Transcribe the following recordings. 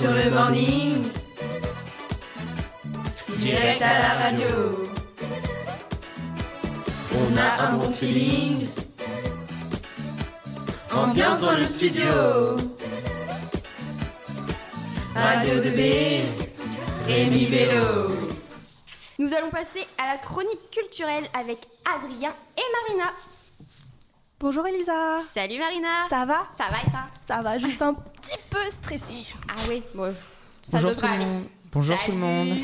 sur le morning. Direct à la radio. On a un bon feeling. Ambiance dans le studio. Radio de B. Rémi Bello. Nous allons passer à la chronique culturelle avec Adrien et Marina. Bonjour Elisa. Salut Marina. Ça va? Ça va et toi? Ça va, juste un petit peu stressée. Ah oui, bon, ça Bonjour tout devrait le aller. monde. Bonjour tout le monde.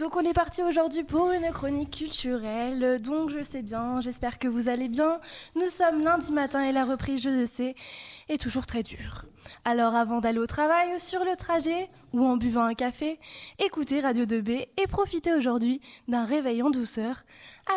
Donc on est parti aujourd'hui pour une chronique culturelle, donc je sais bien, j'espère que vous allez bien. Nous sommes lundi matin et la reprise, je le sais, est toujours très dure. Alors avant d'aller au travail sur le trajet, ou en buvant un café, écoutez Radio 2B et profitez aujourd'hui d'un réveil en douceur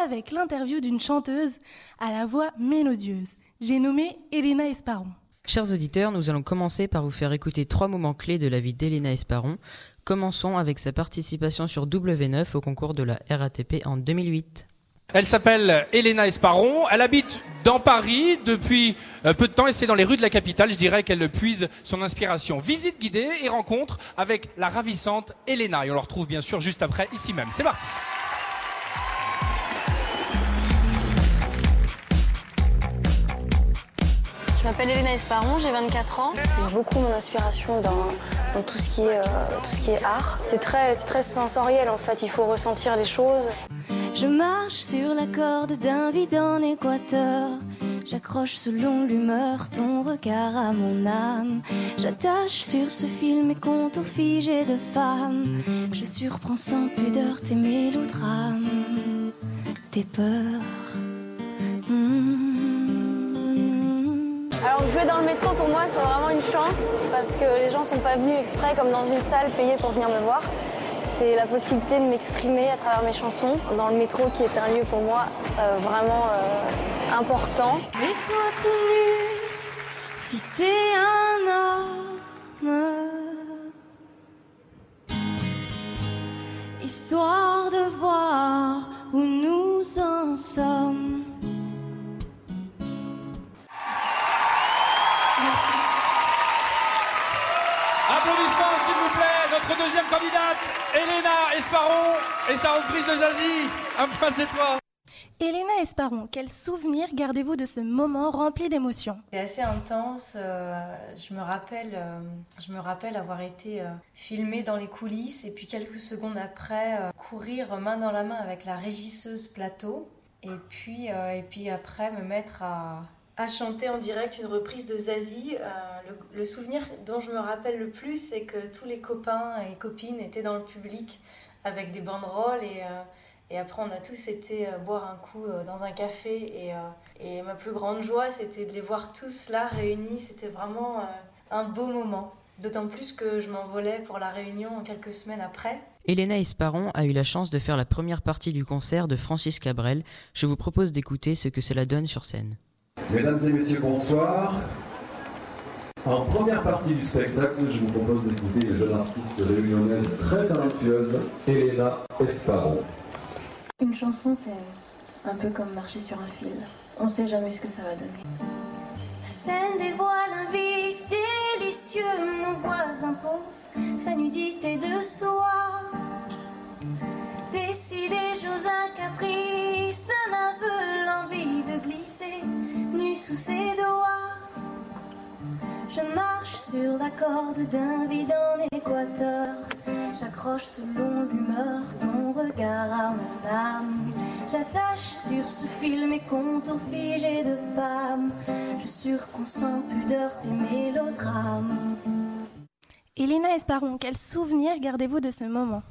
avec l'interview d'une chanteuse à la voix mélodieuse. J'ai nommé Elena Esparon. Chers auditeurs, nous allons commencer par vous faire écouter trois moments clés de la vie d'Elena Esparon. Commençons avec sa participation sur W9 au concours de la RATP en 2008. Elle s'appelle Elena Esparon. Elle habite dans Paris depuis euh, peu de temps et c'est dans les rues de la capitale, je dirais, qu'elle puise son inspiration. Visite guidée et rencontre avec la ravissante Elena. Et on la retrouve bien sûr juste après, ici même. C'est parti. Je m'appelle Elena Esparon, j'ai 24 ans. J'ai beaucoup mon inspiration dans, dans tout, ce qui est, euh, tout ce qui est art. C'est très, sensoriel en fait, il faut ressentir les choses. Je marche sur la corde d'un vide en équateur. J'accroche selon l'humeur ton regard à mon âme. J'attache sur ce fil mes contours figés de femmes. Je surprends sans pudeur tes mélodrames, tes peurs. Hmm. Dans le métro pour moi c'est vraiment une chance parce que les gens sont pas venus exprès comme dans une salle payée pour venir me voir. C'est la possibilité de m'exprimer à travers mes chansons dans le métro qui est un lieu pour moi euh, vraiment euh, important. Toi si t'es un homme, histoire de voir où nous en sommes. Candidate, Elena Esparon et sa reprise de Zazie. Un point c'est toi. Elena Esparon, quel souvenir gardez-vous de ce moment rempli d'émotions? C'est assez intense. euh, je me rappelle, euh, je me rappelle avoir été euh, filmée dans les coulisses et puis quelques secondes après euh, courir main dans la main avec la régisseuse plateau et puis euh, et puis après me mettre à à chanter en direct une reprise de Zazie. Euh, le, souvenir dont je me rappelle le plus, c'est que tous les copains et copines étaient dans le public avec des banderoles et euh, après, on a tous été euh, boire un coup dans un café. Et, et ma plus grande joie, c'était de les voir tous là réunis. C'était vraiment un beau moment. D'autant plus que je m'envolais pour la réunion quelques semaines après. Elena Esparon a eu la chance de faire la première partie du concert de Francis Cabrel. Je vous propose d'écouter ce que cela donne sur scène. Mesdames et messieurs, bonsoir. En première partie du spectacle, je vous propose d'écouter une jeune artiste réunionnaise très talentueuse, Elena Esparon. Une chanson c'est un peu comme marcher sur un fil. On sait jamais ce que ça va donner. La scène dévoile un vice délicieux. Mon voisin pose sa nudité de soie. Décidé, j'ose un caprice, un aveu, l'envie de glisser, nu sous ses doigts. Je marche sur la corde d'un vide en équateur. J'accroche selon l'humeur ton regard à mon âme. J'attache sur ce fil mes contours figés de femme. Je surprends sans pudeur tes mélodrames. Elena Esparon, quel souvenir gardez-vous de ce moment?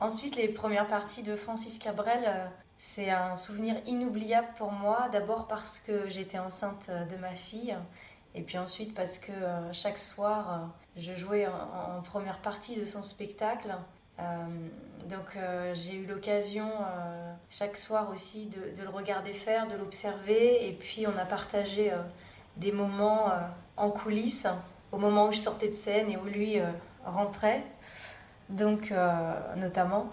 Ensuite, les premières parties de Francis Cabrel, euh, c'est un souvenir inoubliable pour moi. D'abord parce que j'étais enceinte euh, de ma fille. Et puis ensuite parce que euh, chaque soir, euh, je jouais en, première partie de son spectacle. Donc j'ai eu l'occasion chaque soir aussi de, le regarder faire, de l'observer. Et puis on a partagé des moments en coulisses, au moment où je sortais de scène et où lui rentrait. Donc notamment.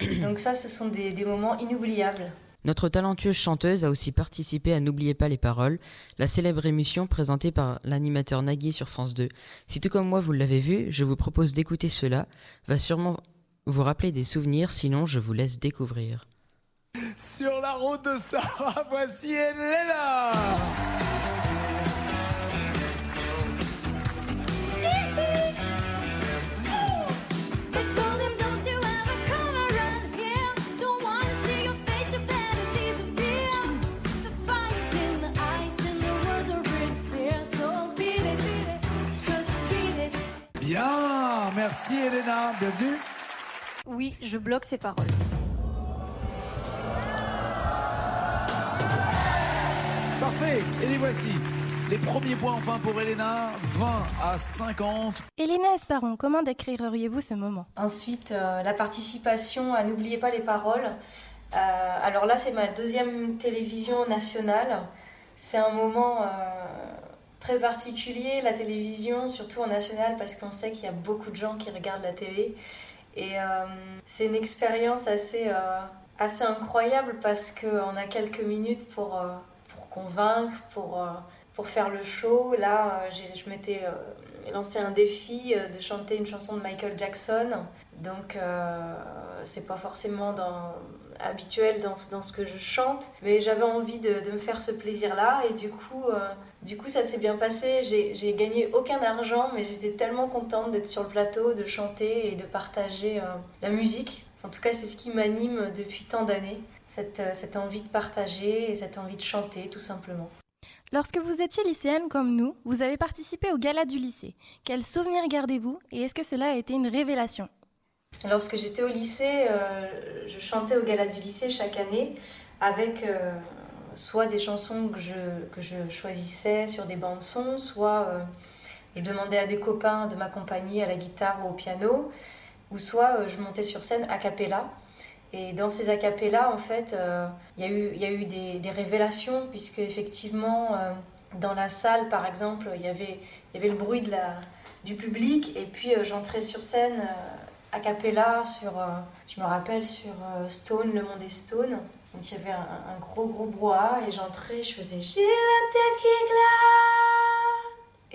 Donc ça, ce sont des, des moments inoubliables. Notre talentueuse chanteuse a aussi participé à N'oubliez pas les paroles, la célèbre émission présentée par l'animateur Nagui sur France 2. Si tout comme moi vous l'avez vu, je vous propose d'écouter cela, va sûrement vous rappeler des souvenirs, sinon je vous laisse découvrir. Sur la route de Sarah, voici Elena Bien, merci Elena, bienvenue. Oui, je bloque ces paroles. Parfait, et les voici. Les premiers points enfin pour Elena, 20 à 50. Elena Esparon, comment décririez-vous ce moment? Ensuite, euh, la participation à N'oubliez pas les paroles. Euh, alors là, c'est ma deuxième télévision nationale. C'est un moment euh, très particulier, la télévision, surtout en national, parce qu'on sait qu'il y a beaucoup de gens qui regardent la télé. Et euh, c'est une expérience assez, euh, assez incroyable parce qu'on a quelques minutes pour, euh, pour convaincre, pour, pour faire le show. Là, je m'étais lancé un défi de chanter une chanson de Michael Jackson. Donc, c'est pas forcément dans, habituel dans, dans ce que je chante, mais j'avais envie de, de me faire ce plaisir-là. Et du coup, euh, du coup ça s'est bien passé. J'ai j'ai gagné aucun argent, mais j'étais tellement contente d'être sur le plateau, de chanter et de partager euh, la musique. En tout cas, c'est ce qui m'anime depuis tant d'années, cette, euh, cette envie de partager et cette envie de chanter, tout simplement. Lorsque vous étiez lycéenne comme nous, vous avez participé au gala du lycée. Quels souvenirs gardez-vous et est-ce que cela a été une révélation? Lorsque j'étais au lycée, euh, je chantais au gala du lycée chaque année avec euh, soit des chansons que je, choisissais sur des bandes son, soit euh, je demandais à des copains de m'accompagner à la guitare ou au piano, ou soit je montais sur scène a cappella. Et dans ces a cappella, en fait, il y a eu, des, révélations, puisque effectivement, dans la salle, par exemple, il y avait, le bruit du public, et puis j'entrais sur scène a cappella sur, euh, je me rappelle, sur euh, Stone, Le Monde est Stone. Donc il y avait un, gros gros brouhaha, et j'entrais, je faisais J'ai la tête qui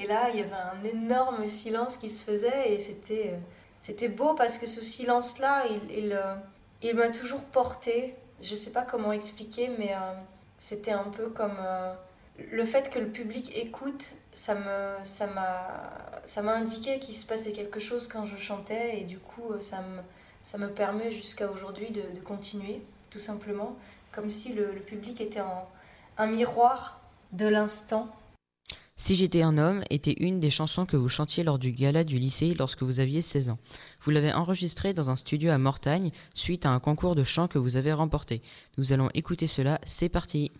Et là, il y avait un énorme silence qui se faisait, et c'était, euh, c'était beau parce que ce silence-là, il, il, il m'a toujours porté. Je sais pas comment expliquer, mais c'était un peu comme le fait que le public écoute, ça me, ça m'a, ça m'a indiqué qu'il se passait quelque chose quand je chantais, et du coup, euh, ça me, ça me permet jusqu'à aujourd'hui de, continuer, tout simplement, comme si le, le public était en, un miroir de l'instant. Si j'étais un homme était une des chansons que vous chantiez lors du gala du lycée lorsque vous aviez 16 ans. Vous l'avez enregistrée dans un studio à Mortagne suite à un concours de chant que vous avez remporté. Nous allons écouter cela, c'est parti.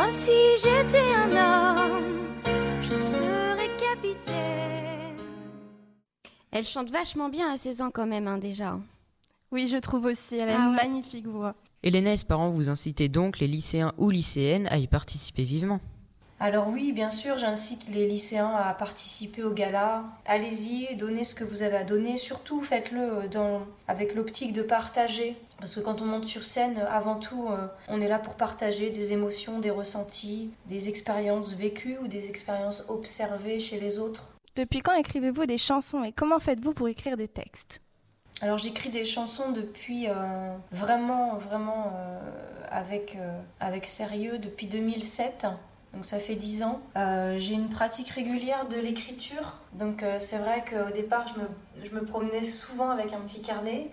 Moi, si j'étais un homme, je serais capitaine. Elle chante vachement bien à 16 ans quand même, hein, déjà. Oui, je trouve aussi, elle a Ah une ouais. magnifique voix. Hélène parents vous incitez donc les lycéens ou lycéennes à y participer vivement. Alors oui, bien sûr, j'incite les lycéens à participer au gala. Allez-y, donnez ce que vous avez à donner. Surtout, faites-le dans- avec l'optique de partager. Parce que quand on monte sur scène, avant tout, euh, on est là pour partager des émotions, des ressentis, des expériences vécues ou des expériences observées chez les autres. Depuis quand écrivez-vous des chansons et comment faites-vous pour écrire des textes? Alors j'écris des chansons depuis euh, vraiment, vraiment euh, avec, euh, avec sérieux depuis 2007. Donc ça fait 10 ans. Euh, j'ai une pratique régulière de l'écriture. Donc euh, c'est vrai qu'au départ, je me, promenais souvent avec un petit carnet.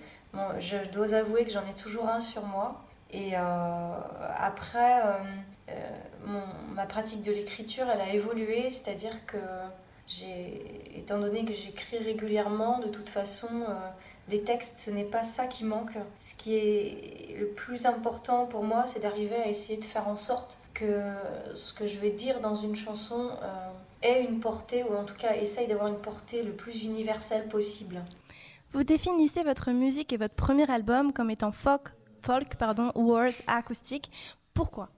Je dois avouer que j'en ai toujours un sur moi. Et euh, après, ma pratique de l'écriture, elle a évolué. C'est-à-dire que j'ai, étant donné que j'écris régulièrement, de toute façon, les textes, ce n'est pas ça qui manque. Ce qui est le plus important pour moi, c'est d'arriver à essayer de faire en sorte que ce que je vais dire dans une chanson euh, ait une portée, ou en tout cas essaye d'avoir une portée le plus universelle possible. Vous définissez votre musique et votre premier album comme étant folk, folk pardon, words acoustique. Pourquoi?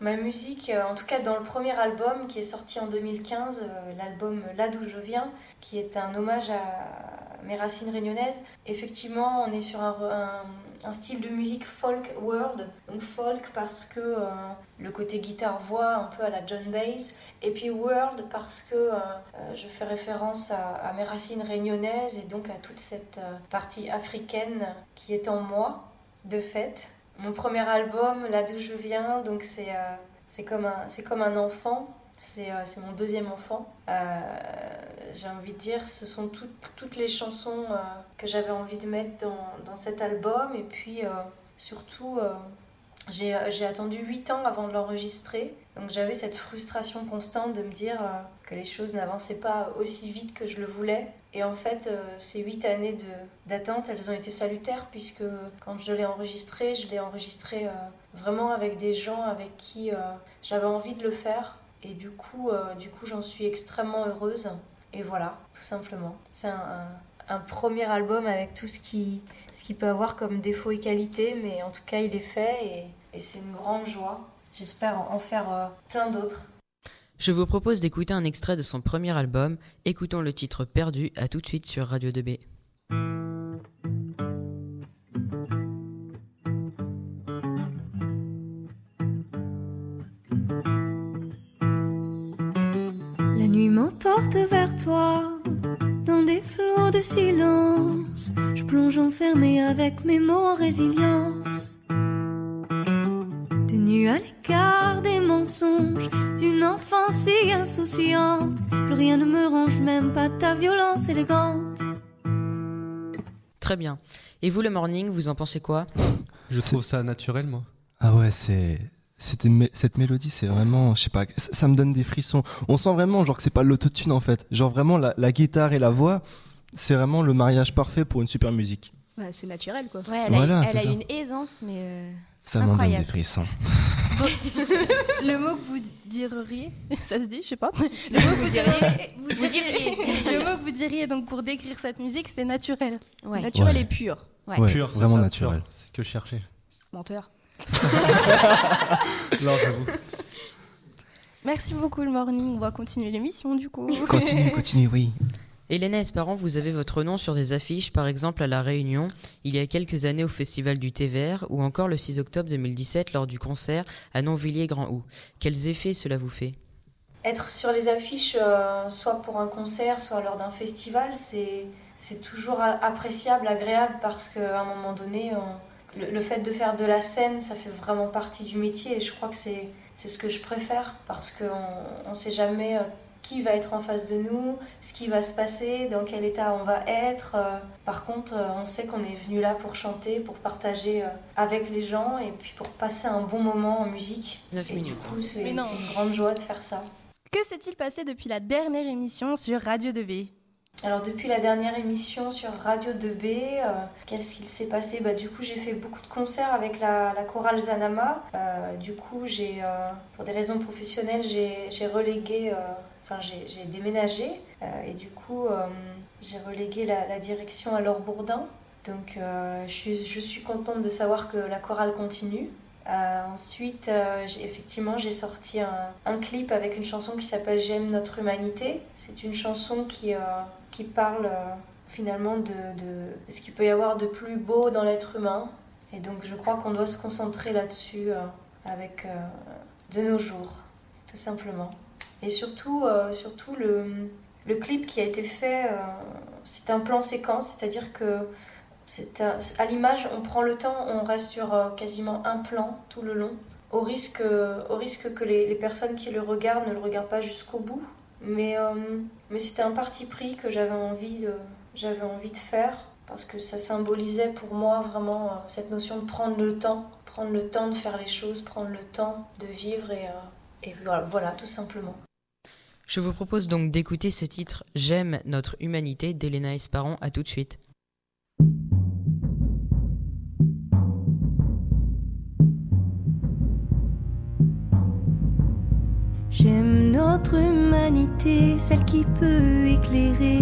Ma musique, euh, en tout cas dans le premier album qui est sorti en 2015, euh, l'album Là d'où je viens, qui est un hommage à mes racines réunionnaises, effectivement on est sur un, un- style de musique folk world. Donc folk parce que euh, le côté guitare-voix un peu à la John Baez, et puis world parce que euh, euh, je fais référence à, mes racines réunionnaises et donc à toute cette partie africaine qui est en moi, de fait. Mon premier album, là d'où je viens, donc c'est comme, comme un enfant. C'est euh, c'est mon deuxième enfant. Euh, J'ai envie de dire, ce sont toutes, toutes les chansons euh, que j'avais envie de mettre dans, dans cet album. Et puis, surtout, j'ai attendu 8 ans avant de l'enregistrer. Donc j'avais cette frustration constante de me dire que les choses n'avançaient pas aussi vite que je le voulais. Et en fait, ces 8 années d'attente, elles ont été salutaires puisque quand je l'ai enregistré, je l'ai enregistré vraiment avec des gens avec qui j'avais envie de le faire. Et du coup, euh, coup j'en suis extrêmement heureuse. Et voilà, tout simplement. C'est un, premier album avec tout ce qui, ce qui peut avoir comme défaut et qualité, mais en tout cas, il est fait et, c'est une grande joie. J'espère en, en faire euh, plein d'autres. Je vous propose d'écouter un extrait de son premier album. Écoutons le titre Perdu. À tout de suite sur Radio 2B. Silence. Je plonge enfermé avec mes mots en résilience. Tenu à l'écart des mensonges d'une enfance si insouciante. Plus rien ne me range, même pas ta violence élégante. Très bien. Et vous, le morning, vous en pensez quoi? Je trouve ça naturel, moi. Ah ouais, c'est cette mélodie, c'est vraiment, je sais pas, ça, ça me donne des frissons. On sent vraiment genre que c'est pas l'autotune en fait. Genre vraiment la, la guitare et la voix, c'est vraiment le mariage parfait pour une super musique. Ouais, c'est naturel quoi. Ouais, elle Voilà, a, elle une aisance, mais euh, Ça m'en donne des frissons. Le mot que vous diriez, ça se dit, je sais pas. Le mot que vous diriez, vous le mot que vous diriez donc pour décrire cette musique, c'est naturel. Ouais. Naturel Ouais. et pur. Ouais. Ouais, Pur, c'est vraiment ça, naturel. C'est ce que je cherchais. Menteur. Non, j'avoue. Merci beaucoup le morning. On va continuer l'émission du coup. Continue, continue, oui. Hélène Esperant, vous avez votre nom sur des affiches, par exemple à La Réunion, il y a quelques années au Festival du Thé Vert, ou encore le 6 octobre 2017 lors du concert à Nonvilliers-Grand-Hou. Quels effets cela vous fait? Être sur les affiches, euh, soit pour un concert, soit lors d'un festival, c'est toujours appréciable, agréable, parce qu'à un moment donné, on- le, le fait de faire de la scène, ça fait vraiment partie du métier, et je crois que c'est c'est ce que je préfère, parce qu'on ne sait jamais euh, qui va être en face de nous, ce qui va se passer, dans quel état on va être. Euh, Par contre, euh, on sait qu'on est venu là pour chanter, pour partager euh, avec les gens, et puis pour passer un bon moment en musique. 9 Et du minutes. coup, c'est Mais non. c'est une grande joie de faire ça. Que s'est-il passé depuis la dernière émission sur Radio 2B Alors depuis la dernière émission sur Radio 2B, euh, qu'est-ce qu'il s'est passé? Bah, Du coup j'ai fait beaucoup de concerts avec la, chorale Zanama. Euh, du coup j'ai, euh, pour des raisons professionnelles, j'ai relégué, enfin j'ai déménagé. Et du coup j'ai relégué la, direction à Laure Bourdin. Donc je suis contente de savoir que la chorale continue. Euh, ensuite, euh, effectivement, j'ai sorti un, clip avec une chanson qui s'appelle J'aime notre humanité. C'est une chanson qui, euh, qui parle finalement de, de- ce qu'il peut y avoir de plus beau dans l'être humain. Et donc, je crois qu'on doit se concentrer là-dessus avec de nos jours, tout simplement. Et surtout, surtout le, le clip qui a été fait, c'est un plan séquence, c'est-à-dire que un- à l'image, on prend le temps, on reste sur euh, quasiment un plan tout le long, au risque, au risque que les, personnes qui le regardent ne le regardent pas jusqu'au bout. Mais, euh, mais c'était un parti pris que j'avais envie, de, envie de faire, parce que ça symbolisait pour moi vraiment euh, cette notion de prendre le temps, prendre le temps de faire les choses, prendre le temps de vivre, et, euh, et voilà, voilà, tout simplement. Je vous propose donc d'écouter ce titre J'aime notre humanité d'Elena Esparon. À tout de suite. Notre humanité, celle qui peut éclairer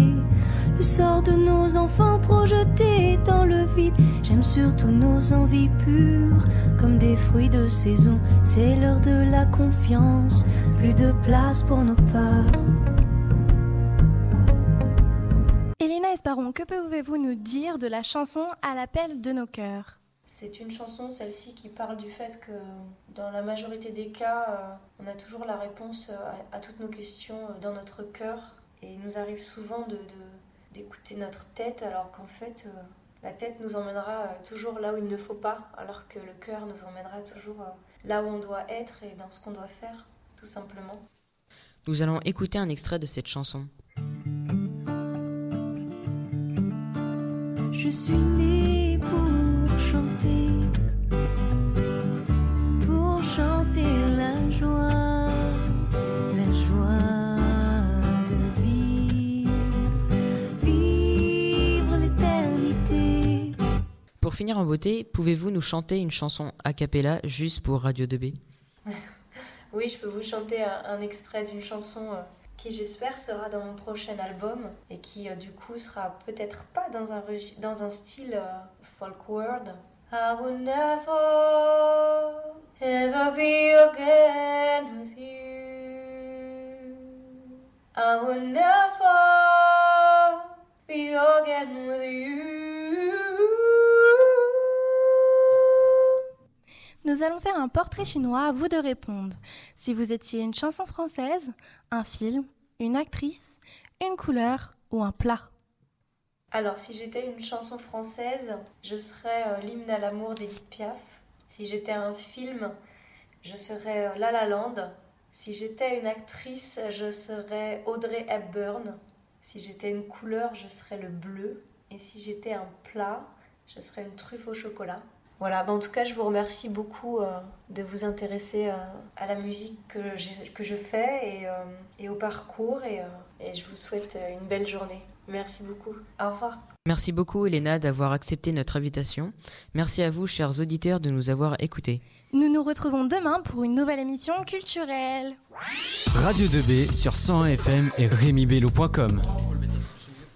le sort de nos enfants projetés dans le vide. J'aime surtout nos envies pures, comme des fruits de saison. C'est l'heure de la confiance, plus de place pour nos peurs. Elena Esparon, que pouvez-vous nous dire de la chanson À l'appel de nos cœurs? C'est une chanson, celle-ci, qui parle du fait que dans la majorité des cas, euh, on a toujours la réponse à, à toutes nos questions euh, dans notre cœur. Et il nous arrive souvent de, de- d'écouter notre tête, alors qu'en fait, euh, la tête nous emmènera euh, toujours là où il ne faut pas, alors que le cœur nous emmènera toujours euh, là où on doit être et dans ce qu'on doit faire, tout simplement. Nous allons écouter un extrait de cette chanson. Je suis née pour chanter, pour chanter la joie, la joie de vivre, vivre l'éternité. Pour finir en beauté, pouvez-vous nous chanter une chanson a cappella juste pour Radio 2B Oui, je peux vous chanter un, extrait d'une chanson euh, qui, j'espère, sera dans mon prochain album et qui, euh, du coup, sera peut-être pas dans un, regi- dans un style euh, I will never, ever be again with you. I will never be again with you. Nous allons faire un portrait chinois, à vous de répondre. Si vous étiez une chanson française, un film, une actrice, une couleur ou un plat. Alors, si j'étais une chanson française, je serais euh, l'hymne à l'amour d'Edith Piaf. Si j'étais un film, je serais euh, La La Land. Si j'étais une actrice, je serais Audrey Hepburn. Si j'étais une couleur, je serais le bleu. Et si j'étais un plat, je serais une truffe au chocolat. Voilà, bah en tout cas, je vous remercie beaucoup euh, de vous intéresser à la musique que, je fais et, au parcours. Et, je vous souhaite une belle journée. Merci beaucoup. Au revoir. Merci beaucoup Elena d'avoir accepté notre invitation. Merci à vous chers auditeurs de nous avoir écoutés. Nous nous retrouvons demain pour une nouvelle émission culturelle. Radio 2B sur 101 FM et RémiBello.com.